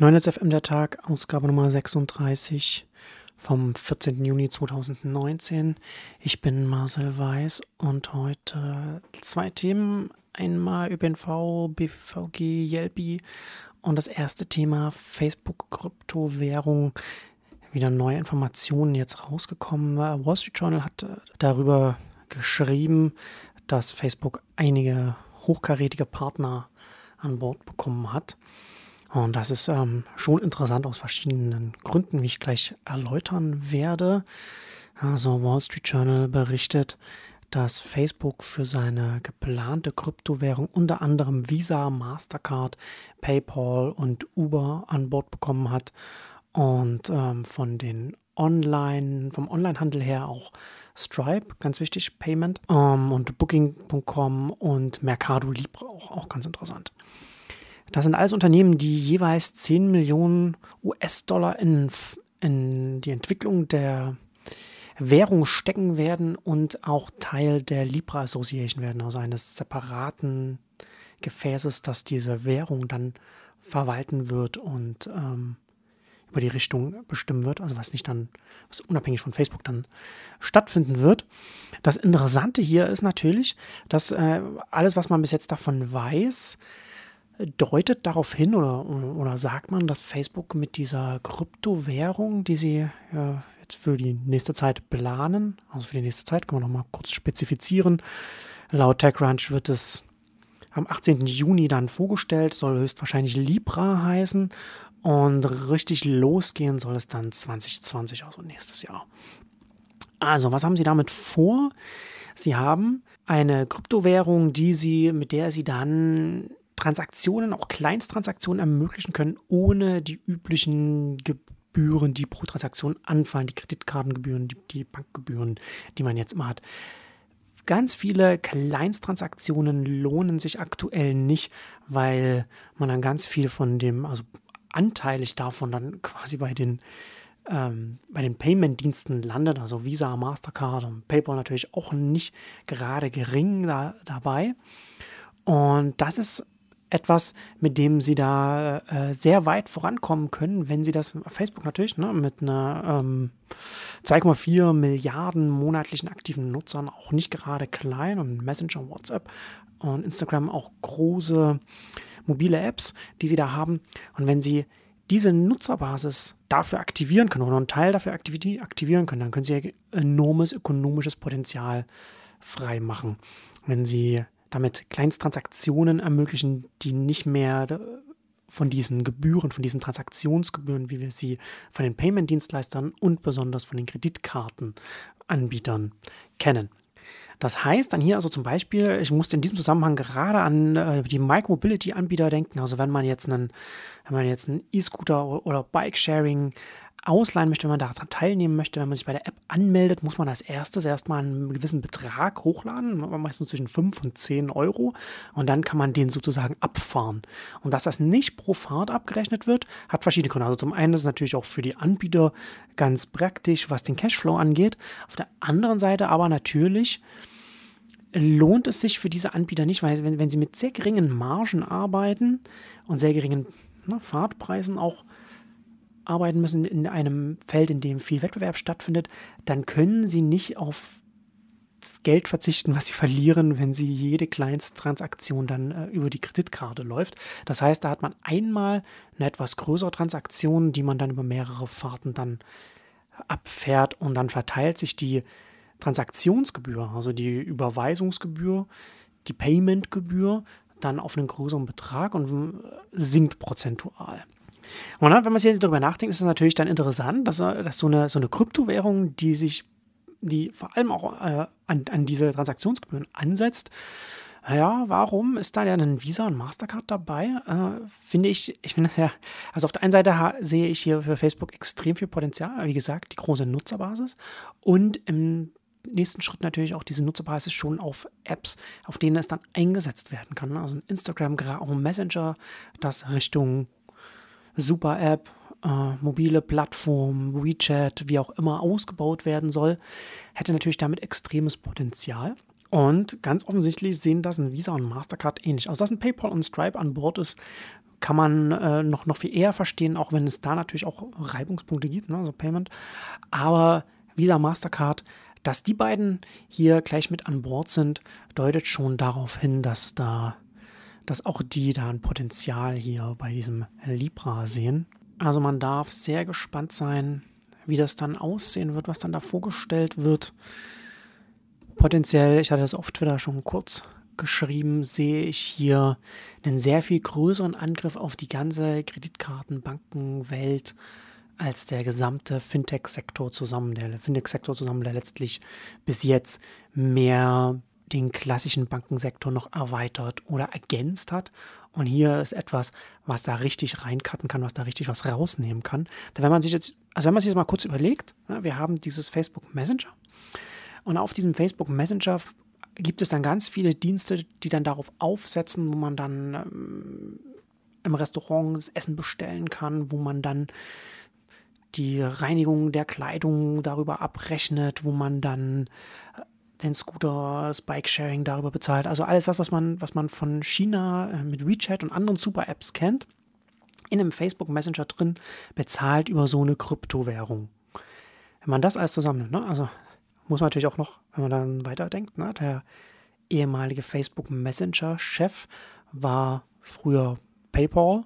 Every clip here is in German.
9 FM der Tag, Ausgabe Nummer 36 vom 14. Juni 2019. Ich bin Marcel Weiß und heute zwei Themen. Einmal ÖPNV, BVG, Yelpi und das erste Thema Facebook-Kryptowährung. Wieder neue Informationen jetzt rausgekommen. Wall Street Journal hat darüber geschrieben, dass Facebook einige hochkarätige Partner an Bord bekommen hat. Und das ist ähm, schon interessant aus verschiedenen Gründen, wie ich gleich erläutern werde. Also Wall Street Journal berichtet, dass Facebook für seine geplante Kryptowährung unter anderem Visa, Mastercard, PayPal und Uber an Bord bekommen hat und ähm, von den Online, vom Onlinehandel her auch Stripe, ganz wichtig, Payment ähm, und Booking.com und Mercado Libre auch, auch ganz interessant. Das sind alles Unternehmen, die jeweils 10 Millionen US-Dollar in, in die Entwicklung der Währung stecken werden und auch Teil der Libra Association werden, also eines separaten Gefäßes, das diese Währung dann verwalten wird und ähm, über die Richtung bestimmen wird, also was nicht dann, was unabhängig von Facebook dann stattfinden wird. Das Interessante hier ist natürlich, dass äh, alles, was man bis jetzt davon weiß, deutet darauf hin oder, oder sagt man, dass Facebook mit dieser Kryptowährung, die sie ja, jetzt für die nächste Zeit planen, also für die nächste Zeit, können wir nochmal kurz spezifizieren. Laut TechCrunch wird es am 18. Juni dann vorgestellt, soll höchstwahrscheinlich Libra heißen und richtig losgehen soll es dann 2020, also nächstes Jahr. Also, was haben Sie damit vor? Sie haben eine Kryptowährung, die Sie, mit der Sie dann Transaktionen, auch Kleinsttransaktionen ermöglichen können, ohne die üblichen Gebühren, die pro Transaktion anfallen, die Kreditkartengebühren, die, die Bankgebühren, die man jetzt immer hat. Ganz viele Kleinsttransaktionen lohnen sich aktuell nicht, weil man dann ganz viel von dem, also anteilig davon dann quasi bei den ähm, den Payment-Diensten landet, also Visa, Mastercard und PayPal natürlich auch nicht gerade gering da, dabei. Und das ist etwas, mit dem sie da äh, sehr weit vorankommen können, wenn sie das Facebook natürlich ne, mit einer ähm, 2,4 Milliarden monatlichen aktiven Nutzern auch nicht gerade klein und Messenger, WhatsApp und Instagram auch große mobile Apps, die sie da haben. Und wenn sie diese Nutzerbasis dafür aktivieren können oder einen Teil dafür aktivieren können, dann können sie enormes ökonomisches Potenzial freimachen. Wenn sie damit Kleinsttransaktionen ermöglichen, die nicht mehr von diesen Gebühren, von diesen Transaktionsgebühren, wie wir sie von den Payment-Dienstleistern und besonders von den Kreditkartenanbietern kennen. Das heißt dann hier also zum Beispiel, ich musste in diesem Zusammenhang gerade an äh, die Micromobility-Anbieter denken. Also wenn man jetzt einen, wenn man jetzt einen E-Scooter oder Bike-Sharing ausleihen möchte, wenn man daran teilnehmen möchte, wenn man sich bei der App anmeldet, muss man als erstes erstmal einen gewissen Betrag hochladen, meistens zwischen 5 und 10 Euro. Und dann kann man den sozusagen abfahren. Und dass das nicht pro Fahrt abgerechnet wird, hat verschiedene Gründe. Also zum einen ist es natürlich auch für die Anbieter ganz praktisch, was den Cashflow angeht. Auf der anderen Seite aber natürlich lohnt es sich für diese Anbieter nicht, weil wenn, wenn sie mit sehr geringen Margen arbeiten und sehr geringen na, Fahrtpreisen auch arbeiten müssen in einem Feld, in dem viel Wettbewerb stattfindet, dann können sie nicht auf Geld verzichten, was sie verlieren, wenn sie jede Kleinsttransaktion dann äh, über die Kreditkarte läuft. Das heißt, da hat man einmal eine etwas größere Transaktion, die man dann über mehrere Fahrten dann abfährt und dann verteilt sich die Transaktionsgebühr, also die Überweisungsgebühr, die Paymentgebühr dann auf einen größeren Betrag und äh, sinkt prozentual. Und dann, wenn man sich jetzt darüber nachdenkt, ist es natürlich dann interessant, dass, dass so, eine, so eine Kryptowährung, die sich, die vor allem auch äh, an, an diese Transaktionsgebühren ansetzt, ja, warum ist da ja ein Visa und Mastercard dabei? Äh, finde ich, ich finde das ja, also auf der einen Seite sehe ich hier für Facebook extrem viel Potenzial, wie gesagt, die große Nutzerbasis und im nächsten Schritt natürlich auch diese Nutzerbasis schon auf Apps, auf denen es dann eingesetzt werden kann. Also Instagram, gerade auch Messenger, das Richtung super App, äh, mobile Plattform, WeChat, wie auch immer ausgebaut werden soll, hätte natürlich damit extremes Potenzial. Und ganz offensichtlich sehen das ein Visa und Mastercard ähnlich. Also, dass ein PayPal und Stripe an Bord ist, kann man äh, noch, noch viel eher verstehen, auch wenn es da natürlich auch Reibungspunkte gibt, ne, so Payment. Aber Visa, Mastercard, dass die beiden hier gleich mit an Bord sind, deutet schon darauf hin, dass da, dass auch die da ein Potenzial hier bei diesem Libra sehen. Also man darf sehr gespannt sein, wie das dann aussehen wird, was dann da vorgestellt wird. Potenziell, ich hatte das auf Twitter schon kurz geschrieben, sehe ich hier einen sehr viel größeren Angriff auf die ganze Kreditkartenbankenwelt als der gesamte Fintech-Sektor zusammen, der Fintech-Sektor zusammen, der letztlich bis jetzt mehr den klassischen Bankensektor noch erweitert oder ergänzt hat. Und hier ist etwas, was da richtig reincutten kann, was da richtig was rausnehmen kann. Da wenn man sich jetzt, also wenn man sich jetzt mal kurz überlegt, wir haben dieses Facebook Messenger und auf diesem Facebook Messenger gibt es dann ganz viele Dienste, die dann darauf aufsetzen, wo man dann ähm, im Restaurant das Essen bestellen kann, wo man dann die Reinigung der Kleidung darüber abrechnet, wo man dann den Scooter, das Bike-Sharing darüber bezahlt. Also alles das, was man, was man von China äh, mit WeChat und anderen Super-Apps kennt, in einem Facebook Messenger drin bezahlt über so eine Kryptowährung. Wenn man das alles zusammennimmt, ne? also muss man natürlich auch noch, wenn man dann weiterdenkt, ne? der ehemalige Facebook Messenger-Chef war früher PayPal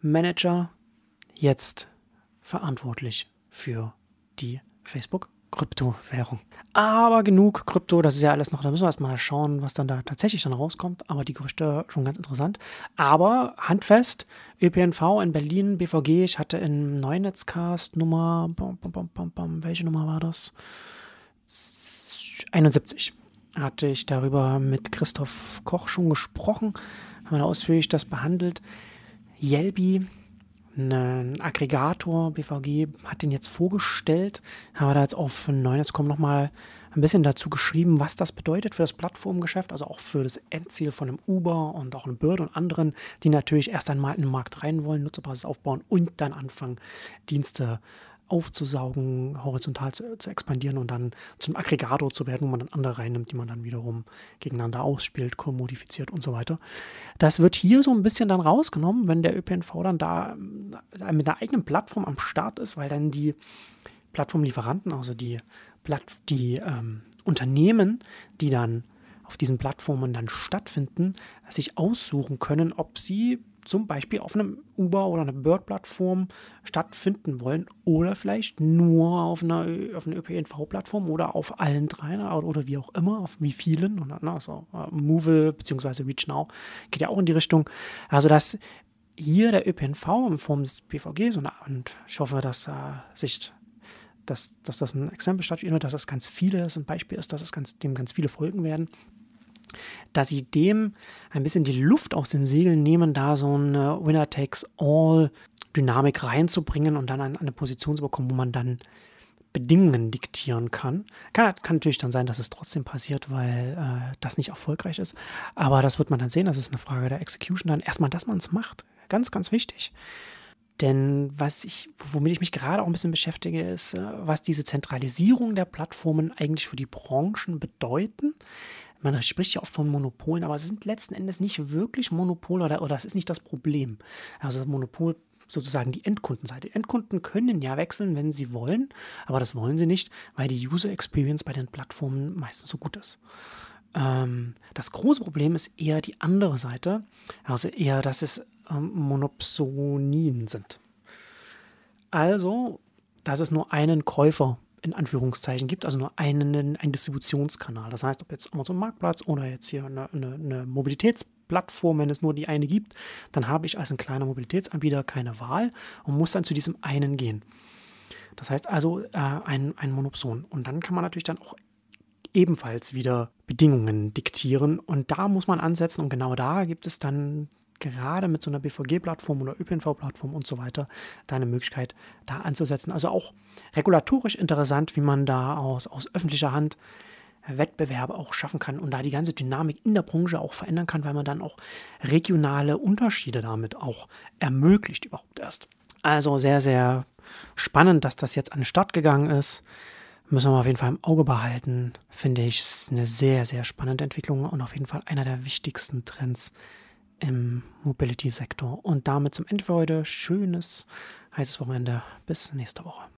Manager, jetzt verantwortlich für die Facebook Kryptowährung. Aber genug Krypto, das ist ja alles noch, da müssen wir erstmal schauen, was dann da tatsächlich dann rauskommt. Aber die Gerüchte schon ganz interessant. Aber handfest, ÖPNV in Berlin, BVG, ich hatte im Neunetzcast Nummer, bam, bam, bam, welche Nummer war das? 71 hatte ich darüber mit Christoph Koch schon gesprochen, haben wir ausführlich das behandelt. Yelby ein Aggregator, BVG, hat den jetzt vorgestellt. Haben wir da jetzt auf 9.com nochmal ein bisschen dazu geschrieben, was das bedeutet für das Plattformgeschäft, also auch für das Endziel von einem Uber und auch einem Bird und anderen, die natürlich erst einmal in den Markt rein wollen, Nutzerbasis aufbauen und dann anfangen, Dienste aufzusaugen, horizontal zu, zu, expandieren und dann zum Aggregator zu werden, wo man dann andere reinnimmt, die man dann wiederum gegeneinander ausspielt, kommodifiziert und so weiter. Das wird hier so ein bisschen dann rausgenommen, wenn der ÖPNV dann da äh, mit einer eigenen Plattform am Start ist, weil dann die Plattformlieferanten, also die, Platt, die ähm, Unternehmen, die dann auf diesen Plattformen dann stattfinden, sich aussuchen können, ob sie zum Beispiel auf einem Uber oder einer Bird-Plattform stattfinden wollen oder vielleicht nur auf einer, auf einer ÖPNV-Plattform oder auf allen dreien oder wie auch immer, auf wie vielen. Und, also uh, Move bzw. ReachNow geht ja auch in die Richtung. Also dass hier der ÖPNV in Form des PVGs und, und ich hoffe, dass uh, sich dass, dass das ein Exempel stattfindet, dass das ganz viele, das ein Beispiel ist, dass es ganz, dem ganz viele folgen werden dass sie dem ein bisschen die Luft aus den Segeln nehmen, da so eine Winner-Takes-All-Dynamik reinzubringen und dann an eine Position zu bekommen, wo man dann Bedingungen diktieren kann. kann. Kann, natürlich dann sein, dass es trotzdem passiert, weil äh, das nicht erfolgreich ist. Aber das wird man dann sehen. Das ist eine Frage der Execution dann. Erstmal, dass man es macht. Ganz, ganz wichtig. Denn was ich, womit ich mich gerade auch ein bisschen beschäftige, ist, äh, was diese Zentralisierung der Plattformen eigentlich für die Branchen bedeuten man spricht ja oft von Monopolen, aber es sind letzten Endes nicht wirklich Monopole oder, oder das ist nicht das Problem. Also Monopol sozusagen die Endkundenseite. Endkunden können ja wechseln, wenn sie wollen, aber das wollen sie nicht, weil die User Experience bei den Plattformen meistens so gut ist. Ähm, das große Problem ist eher die andere Seite, also eher, dass es ähm, Monopsonien sind. Also, dass es nur einen Käufer in Anführungszeichen gibt, also nur einen, einen Distributionskanal. Das heißt, ob jetzt Amazon Marktplatz oder jetzt hier eine, eine, eine Mobilitätsplattform, wenn es nur die eine gibt, dann habe ich als ein kleiner Mobilitätsanbieter keine Wahl und muss dann zu diesem einen gehen. Das heißt also äh, ein, ein Monopson. Und dann kann man natürlich dann auch ebenfalls wieder Bedingungen diktieren. Und da muss man ansetzen und genau da gibt es dann gerade mit so einer BVG-Plattform oder ÖPNV-Plattform und so weiter da eine Möglichkeit, da anzusetzen. Also auch regulatorisch interessant, wie man da aus, aus öffentlicher Hand Wettbewerbe auch schaffen kann und da die ganze Dynamik in der Branche auch verändern kann, weil man dann auch regionale Unterschiede damit auch ermöglicht überhaupt erst. Also sehr, sehr spannend, dass das jetzt an den Start gegangen ist. Müssen wir auf jeden Fall im Auge behalten. Finde ich eine sehr, sehr spannende Entwicklung und auf jeden Fall einer der wichtigsten Trends im Mobility-Sektor. Und damit zum Ende für heute. Schönes, heißes Wochenende. Bis nächste Woche.